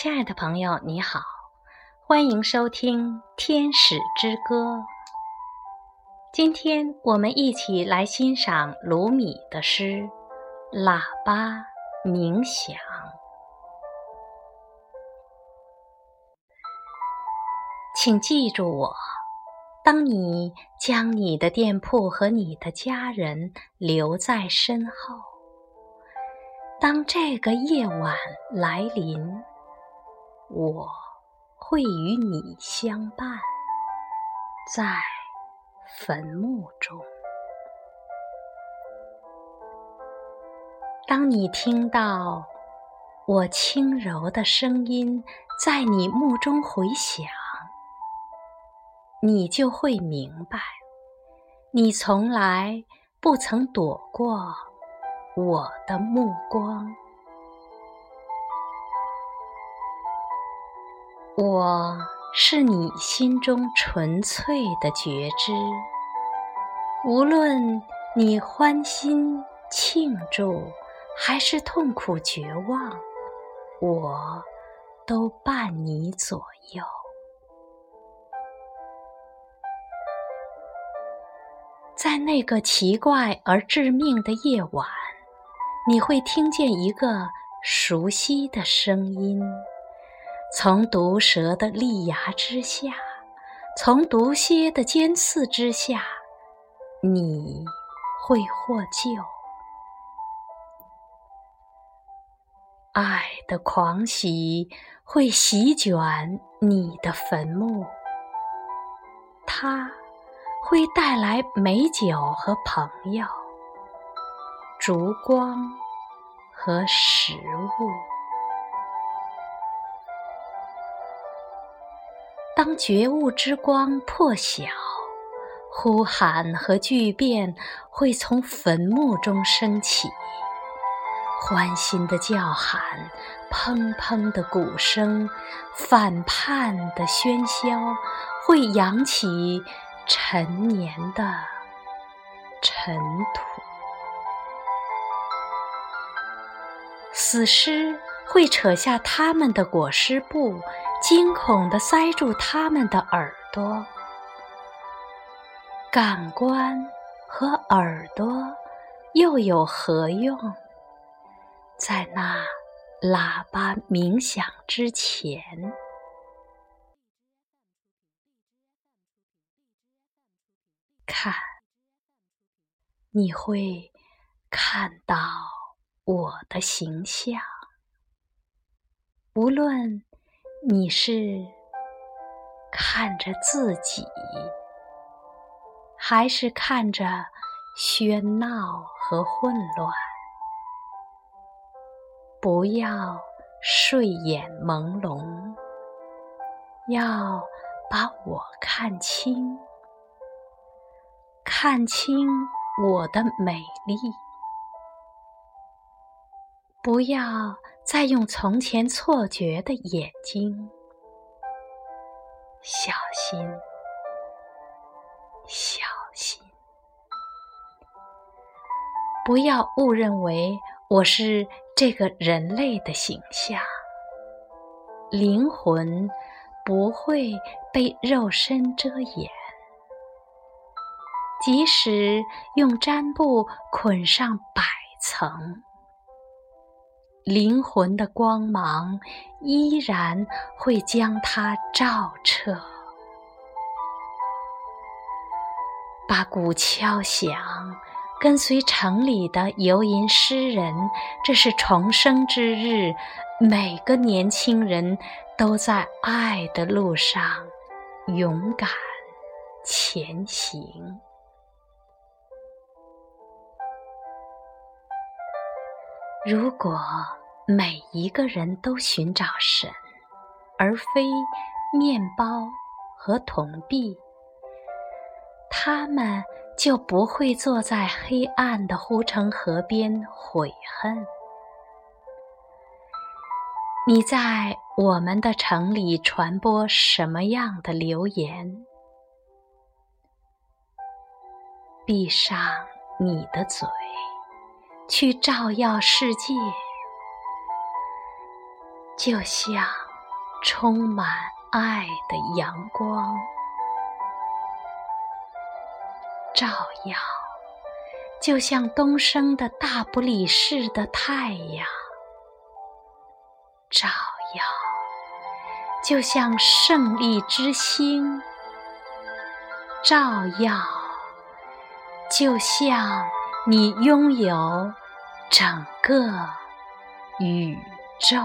亲爱的朋友，你好，欢迎收听《天使之歌》。今天我们一起来欣赏鲁米的诗《喇叭鸣响》。请记住我，当你将你的店铺和你的家人留在身后，当这个夜晚来临。我会与你相伴，在坟墓中。当你听到我轻柔的声音在你墓中回响，你就会明白，你从来不曾躲过我的目光。我是你心中纯粹的觉知，无论你欢欣庆祝，还是痛苦绝望，我都伴你左右。在那个奇怪而致命的夜晚，你会听见一个熟悉的声音。从毒蛇的利牙之下，从毒蝎的尖刺之下，你会获救。爱的狂喜会席卷你的坟墓，它会带来美酒和朋友，烛光和食物。当觉悟之光破晓，呼喊和巨变会从坟墓中升起，欢欣的叫喊，砰砰的鼓声，反叛的喧嚣，会扬起陈年的尘土，死尸会扯下他们的裹尸布。惊恐地塞住他们的耳朵，感官和耳朵又有何用？在那喇叭鸣响之前，看，你会看到我的形象，无论。你是看着自己，还是看着喧闹和混乱？不要睡眼朦胧，要把我看清，看清我的美丽。不要。再用从前错觉的眼睛，小心，小心，不要误认为我是这个人类的形象。灵魂不会被肉身遮掩，即使用毡布捆上百层。灵魂的光芒依然会将它照彻。把鼓敲响，跟随城里的游吟诗人。这是重生之日，每个年轻人都在爱的路上勇敢前行。如果每一个人都寻找神，而非面包和铜币，他们就不会坐在黑暗的护城河边悔恨。你在我们的城里传播什么样的流言？闭上你的嘴。去照耀世界，就像充满爱的阳光，照耀，就像东升的大不里士的太阳；照耀，就像胜利之星；照耀，就像你拥有整个宇宙。